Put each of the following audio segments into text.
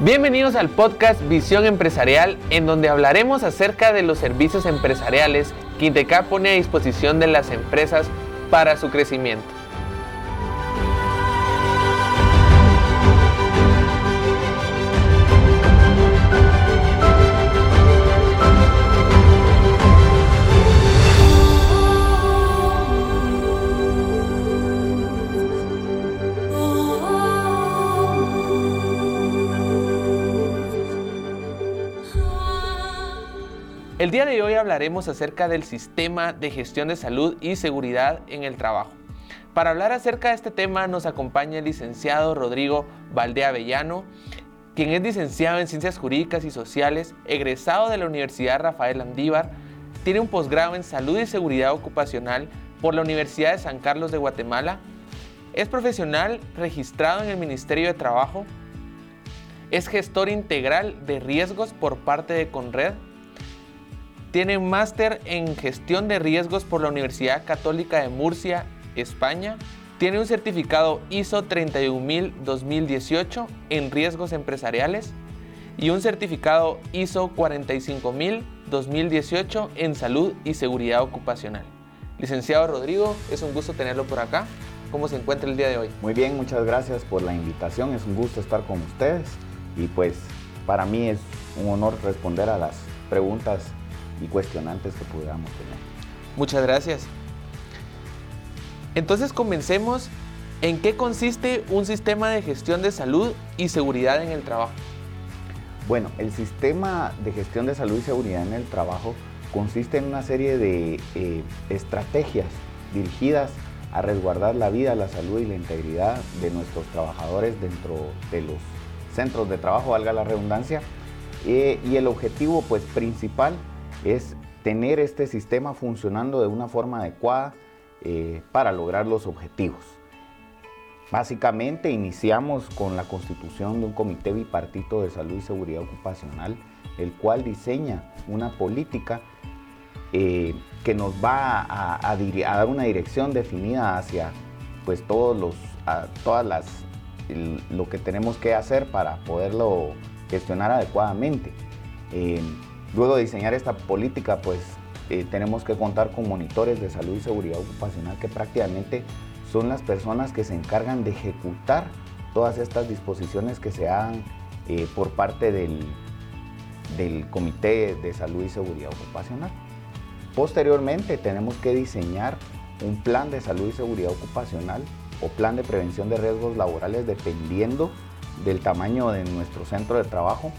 Bienvenidos al podcast Visión Empresarial, en donde hablaremos acerca de los servicios empresariales que Intecap pone a disposición de las empresas para su crecimiento. El día de hoy hablaremos acerca del sistema de gestión de salud y seguridad en el trabajo. Para hablar acerca de este tema nos acompaña el licenciado Rodrigo Valdea Avellano, quien es licenciado en Ciencias Jurídicas y Sociales, egresado de la Universidad Rafael Andívar, tiene un posgrado en Salud y Seguridad Ocupacional por la Universidad de San Carlos de Guatemala, es profesional registrado en el Ministerio de Trabajo, es gestor integral de riesgos por parte de Conred, tiene máster en gestión de riesgos por la Universidad Católica de Murcia, España. Tiene un certificado ISO 31000-2018 en riesgos empresariales y un certificado ISO 45000-2018 en salud y seguridad ocupacional. Licenciado Rodrigo, es un gusto tenerlo por acá. ¿Cómo se encuentra el día de hoy? Muy bien, muchas gracias por la invitación. Es un gusto estar con ustedes y pues para mí es un honor responder a las preguntas y cuestionantes que pudiéramos tener. Muchas gracias. Entonces comencemos. ¿En qué consiste un sistema de gestión de salud y seguridad en el trabajo? Bueno, el sistema de gestión de salud y seguridad en el trabajo consiste en una serie de eh, estrategias dirigidas a resguardar la vida, la salud y la integridad de nuestros trabajadores dentro de los centros de trabajo, valga la redundancia. Eh, y el objetivo pues, principal es tener este sistema funcionando de una forma adecuada eh, para lograr los objetivos. Básicamente iniciamos con la constitución de un comité bipartito de salud y seguridad ocupacional, el cual diseña una política eh, que nos va a, dar una dirección definida hacia pues todos los, todas las, lo que tenemos que hacer para poderlo gestionar adecuadamente. Eh, Luego de diseñar esta política, pues eh, tenemos que contar con monitores de salud y seguridad ocupacional que prácticamente son las personas que se encargan de ejecutar todas estas disposiciones que se hagan eh, por parte del, del Comité de Salud y Seguridad Ocupacional. Posteriormente tenemos que diseñar un plan de salud y seguridad ocupacional o plan de prevención de riesgos laborales dependiendo del tamaño de nuestro centro de trabajo.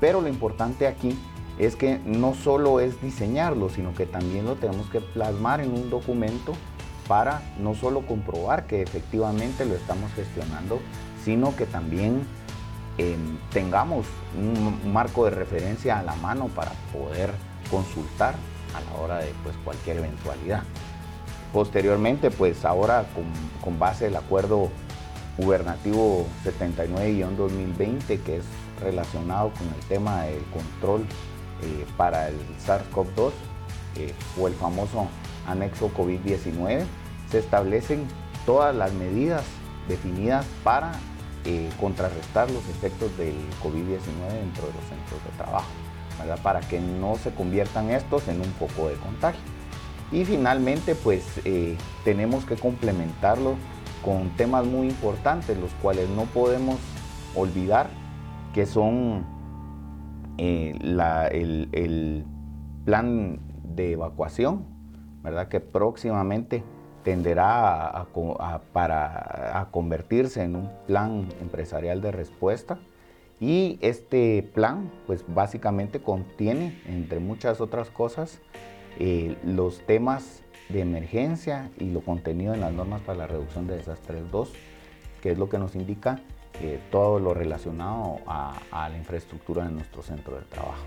Pero lo importante aquí es que no solo es diseñarlo, sino que también lo tenemos que plasmar en un documento para no solo comprobar que efectivamente lo estamos gestionando, sino que también em, tengamos un marco de referencia a la mano para poder consultar a la hora de pues, cualquier eventualidad. Posteriormente, pues ahora con, con base del acuerdo gubernativo 79-2020, que es relacionado con el tema del control eh, para el SARS-CoV-2 eh, o el famoso anexo COVID-19, se establecen todas las medidas definidas para eh, contrarrestar los efectos del COVID-19 dentro de los centros de trabajo, para que no se conviertan estos en un poco de contagio. Y finalmente, pues tenemos que complementarlo con temas muy importantes, los cuales no podemos olvidar, que son eh, el, plan de evacuación, ¿verdad? que próximamente tenderá a, para, convertirse en un plan empresarial de respuesta. Y este plan, pues básicamente contiene, entre muchas otras cosas, eh, los temas de emergencia y lo contenido en las normas para la reducción de desastres 2, que es lo que nos indica eh, todo lo relacionado a, la infraestructura de nuestro centro de trabajo.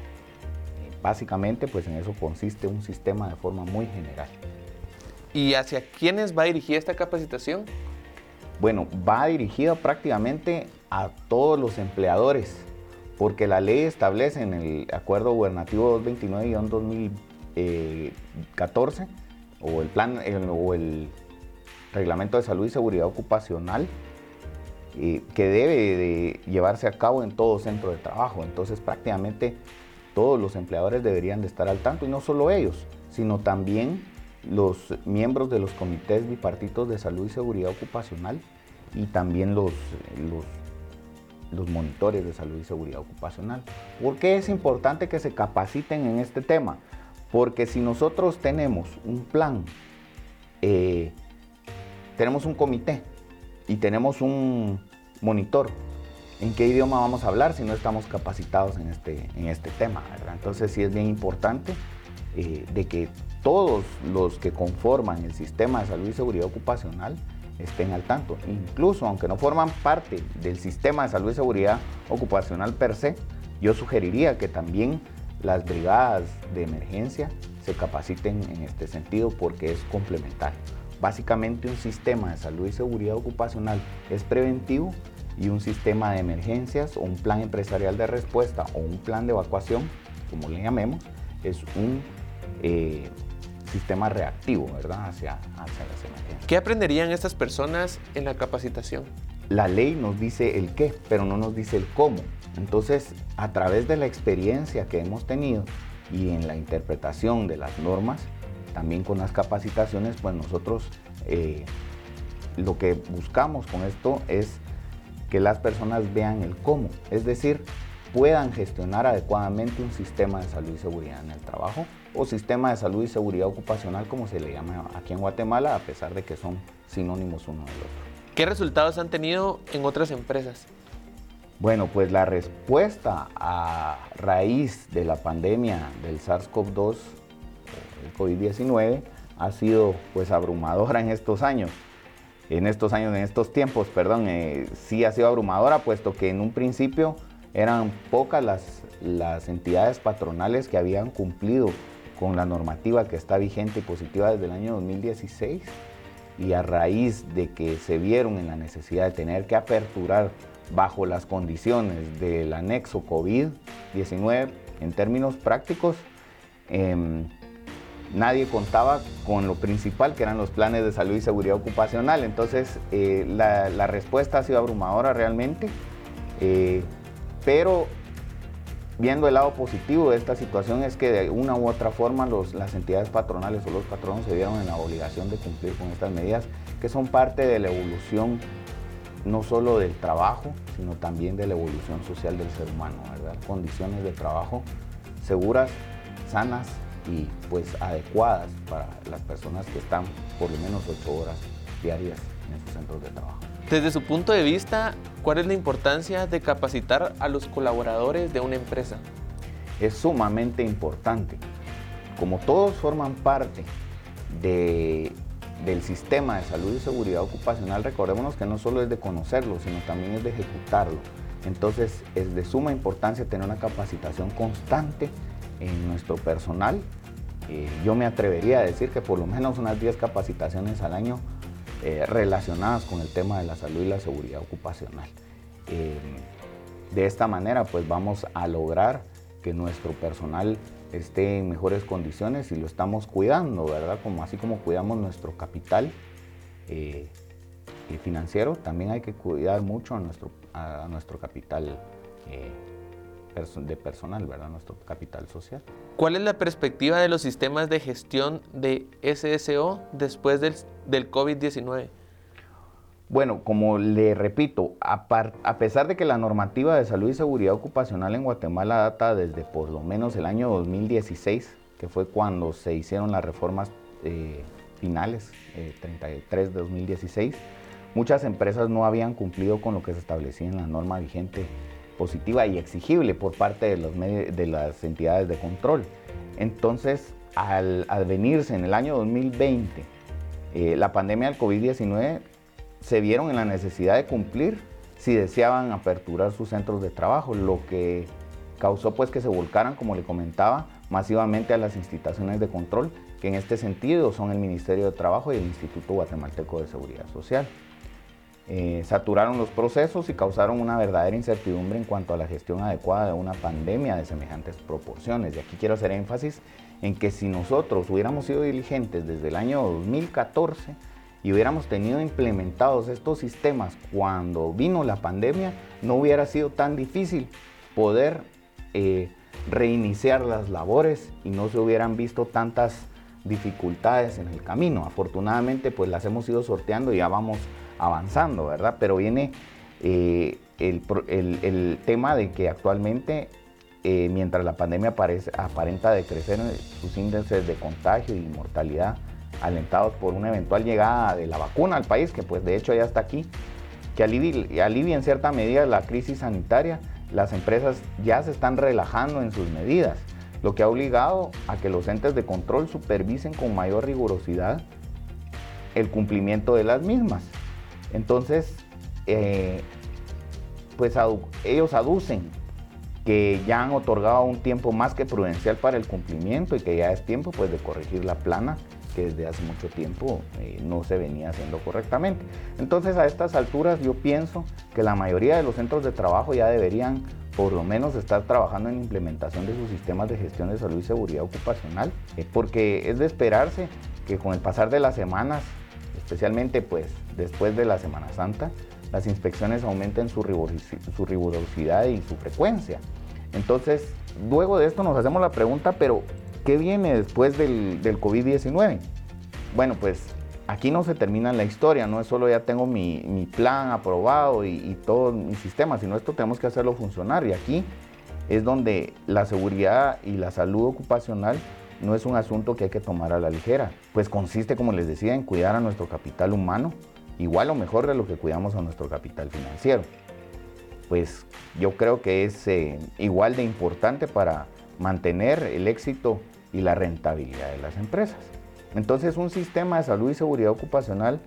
Eh, básicamente, pues en eso consiste un sistema de forma muy general. ¿Y hacia quiénes va dirigida esta capacitación? Bueno, va dirigida prácticamente a todos los empleadores, porque la ley establece en el Acuerdo Gubernativo 229-2014 eh, o el plan o el Reglamento de Salud y Seguridad Ocupacional que debe de llevarse a cabo en todo centro de trabajo. Entonces prácticamente todos los empleadores deberían de estar al tanto y no solo ellos, sino también los miembros de los comités bipartitos de salud y seguridad ocupacional y también los, los, los monitores de salud y seguridad ocupacional. ¿Por qué es importante que se capaciten en este tema? Porque si nosotros tenemos un plan, eh, tenemos un comité y tenemos un monitor, ¿en qué idioma vamos a hablar si no estamos capacitados en este, en este tema? Entonces sí es bien importante eh, de que todos los que conforman el sistema de salud y seguridad ocupacional estén al tanto. Incluso aunque no forman parte del sistema de salud y seguridad ocupacional per se, yo sugeriría que también las brigadas de emergencia se capaciten en este sentido porque es complementario. Básicamente un sistema de salud y seguridad ocupacional es preventivo y un sistema de emergencias o un plan empresarial de respuesta o un plan de evacuación, como le llamemos, es un eh, sistema reactivo, ¿verdad? Hacia, hacia las emergencias. ¿Qué aprenderían estas personas en la capacitación? La ley nos dice el qué, pero no nos dice el cómo. Entonces, a través de la experiencia que hemos tenido y en la interpretación de las normas, también con las capacitaciones, pues nosotros eh, lo que buscamos con esto es que las personas vean el cómo, es decir, puedan gestionar adecuadamente un sistema de salud y seguridad en el trabajo o sistema de salud y seguridad ocupacional como se le llama aquí en Guatemala, a pesar de que son sinónimos uno del otro. ¿Qué resultados han tenido en otras empresas? Bueno, pues la respuesta a raíz de la pandemia del SARS-CoV-2, el COVID-19, ha sido pues abrumadora en estos años. En estos años, en estos tiempos, perdón, eh, sí ha sido abrumadora, puesto que en un principio eran pocas las, las entidades patronales que habían cumplido con la normativa que está vigente y positiva desde el año 2016 y a raíz de que se vieron en la necesidad de tener que aperturar bajo las condiciones del anexo COVID-19 en términos prácticos, em, nadie contaba con lo principal que eran los planes de salud y seguridad ocupacional. Entonces eh, la, respuesta ha sido abrumadora realmente, eh, pero viendo el lado positivo de esta situación es que de una u otra forma las entidades patronales o los patronos se vieron en la obligación de cumplir con estas medidas que son parte de la evolución no solo del trabajo, sino también de la evolución social del ser humano. Condiciones de trabajo seguras, sanas y pues adecuadas para las personas que están por lo menos ocho horas diarias en estos centros de trabajo. Desde su punto de vista, ¿cuál es la importancia de capacitar a los colaboradores de una empresa? Es sumamente importante. Como todos forman parte de, del sistema de salud y seguridad ocupacional, recordémonos que no solo es de conocerlo, sino también es de ejecutarlo. Entonces es de suma importancia tener una capacitación constante en nuestro personal. Eh, yo me atrevería a decir que por lo menos unas 10 capacitaciones al año eh, relacionadas con el tema de la salud y la seguridad ocupacional. Eh, de esta manera pues vamos a lograr que nuestro personal esté en mejores condiciones y lo estamos cuidando, ¿verdad? Como así como cuidamos nuestro capital financiero, también hay que cuidar mucho a nuestro, a nuestro capital de personal, ¿verdad? Nuestro capital social. ¿Cuál es la perspectiva de los sistemas de gestión de SSO después del, del COVID-19? Bueno, como le repito, a, a, pesar de que la normativa de salud y seguridad ocupacional en Guatemala data desde por lo menos el año 2016, que fue cuando se hicieron las reformas eh, finales, 33 eh, de 2016, muchas empresas no habían cumplido con lo que se establecía en la norma vigente positiva y exigible por parte de, las entidades de control. Entonces, al advenirse en el año 2020 eh, la pandemia del COVID-19, se vieron en la necesidad de cumplir si deseaban aperturar sus centros de trabajo, lo que causó pues que se volcaran, como le comentaba, masivamente a las instituciones de control, que en este sentido son el Ministerio de Trabajo y el Instituto Guatemalteco de Seguridad Social. Eh, saturaron los procesos y causaron una verdadera incertidumbre en cuanto a la gestión adecuada de una pandemia de semejantes proporciones. Y aquí quiero hacer énfasis en que si nosotros hubiéramos sido diligentes desde el año 2014, y hubiéramos tenido implementados estos sistemas cuando vino la pandemia, no hubiera sido tan difícil poder eh, reiniciar las labores y no se hubieran visto tantas dificultades en el camino. Afortunadamente, pues las hemos ido sorteando y ya vamos avanzando, ¿verdad? Pero viene eh, el, tema de que actualmente, eh, mientras la pandemia aparece, aparenta decrecer sus índices de contagio y mortalidad, alentados por una eventual llegada de la vacuna al país, que pues de hecho ya está aquí, que alivie, en cierta medida la crisis sanitaria, las empresas ya se están relajando en sus medidas lo que ha obligado a que los entes de control supervisen con mayor rigurosidad el cumplimiento de las mismas. Entonces, eh, pues ellos aducen que ya han otorgado un tiempo más que prudencial para el cumplimiento y que ya es tiempo pues de corregir la plana que desde hace mucho tiempo eh, no se venía haciendo correctamente. Entonces a estas alturas yo pienso que la mayoría de los centros de trabajo ya deberían por lo menos estar trabajando en implementación de sus sistemas de gestión de salud y seguridad ocupacional, eh, porque es de esperarse que con el pasar de las semanas, especialmente pues después de la Semana Santa, las inspecciones aumenten su, rigurosidad y su frecuencia. Entonces, luego de esto nos hacemos la pregunta, pero ¿qué viene después del, del COVID-19? Bueno, pues aquí no se termina la historia, no es solo ya tengo mi, plan aprobado y, todo mi sistema, sino esto tenemos que hacerlo funcionar. Y aquí es donde la seguridad y la salud ocupacional no es un asunto que hay que tomar a la ligera, pues consiste, como les decía, en cuidar a nuestro capital humano, igual o mejor de lo que cuidamos a nuestro capital financiero. Pues yo creo que es eh, igual de importante para mantener el éxito y la rentabilidad de las empresas. Entonces un sistema de salud y seguridad ocupacional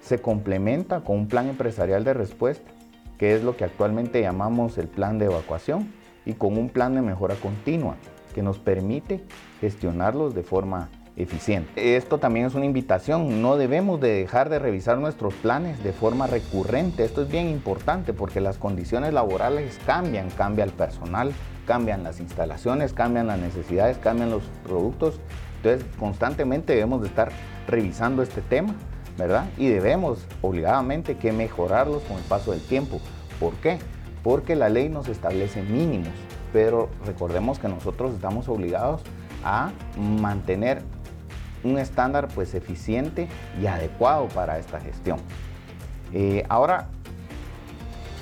se complementa con un plan empresarial de respuesta, que es lo que actualmente llamamos el plan de evacuación, y con un plan de mejora continua, que nos permite gestionarlos de forma eficiente. Esto también es una invitación, no debemos de dejar de revisar nuestros planes de forma recurrente, esto es bien importante porque las condiciones laborales cambian, cambia el personal, cambian las instalaciones, cambian las necesidades, cambian los productos entonces, constantemente debemos de estar revisando este tema, ¿verdad? Y debemos obligadamente que mejorarlos con el paso del tiempo. ¿Por qué? Porque la ley nos establece mínimos, pero recordemos que nosotros estamos obligados a mantener un estándar pues eficiente y adecuado para esta gestión. Eh, ahora,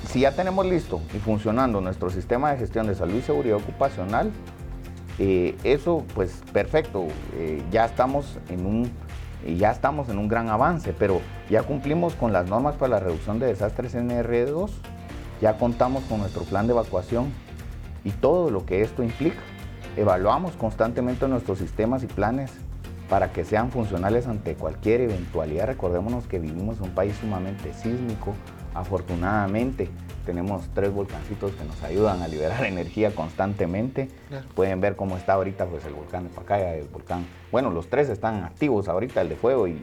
si ya tenemos listo y funcionando nuestro sistema de gestión de salud y seguridad ocupacional, eh, eso, pues perfecto, eh, ya, estamos en un, ya estamos en un gran avance, pero ya cumplimos con las normas para la reducción de desastres NR2, ya contamos con nuestro plan de evacuación y todo lo que esto implica. Evaluamos constantemente nuestros sistemas y planes para que sean funcionales ante cualquier eventualidad. Recordémonos que vivimos en un país sumamente sísmico, afortunadamente tenemos tres volcancitos que nos ayudan a liberar energía constantemente. Pueden ver cómo está ahorita pues, el volcán de Pacaya, el volcán. Bueno, los tres están activos ahorita, el de fuego y,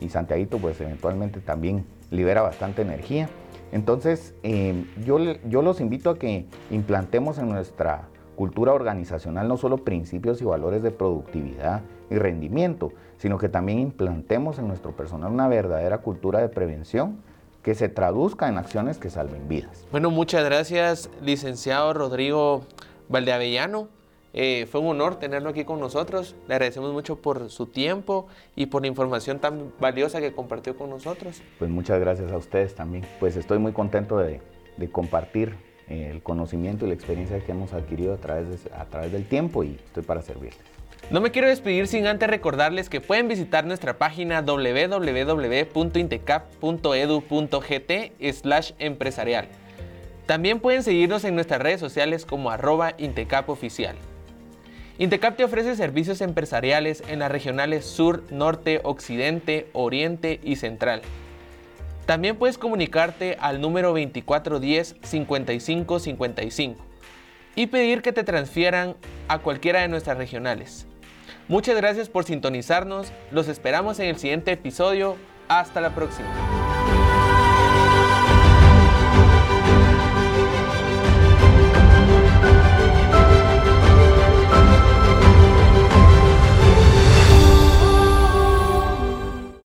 y, Santiaguito, pues eventualmente también libera bastante energía. Entonces, em, yo, yo los invito a que implantemos en nuestra cultura organizacional no solo principios y valores de productividad y rendimiento, sino que también implantemos en nuestro personal una verdadera cultura de prevención que se traduzca en acciones que salven vidas. Bueno, muchas gracias, licenciado Rodrigo Valdeavellano. Eh, fue un honor tenerlo aquí con nosotros. Le agradecemos mucho por su tiempo y por la información tan valiosa que compartió con nosotros. Pues muchas gracias a ustedes también. Pues estoy muy contento de, compartir el conocimiento y la experiencia que hemos adquirido a través, del tiempo y estoy para servirles. No me quiero despedir sin antes recordarles que pueden visitar nuestra página www.intecap.edu.gt slash empresarial. También pueden seguirnos en nuestras redes sociales como arroba Intecap Oficial. Intecap te ofrece servicios empresariales en las regionales Sur, Norte, Occidente, Oriente y Central. También puedes comunicarte al número 2410-5555 y pedir que te transfieran a cualquiera de nuestras regionales. Muchas gracias por sintonizarnos, los esperamos en el siguiente episodio, hasta la próxima.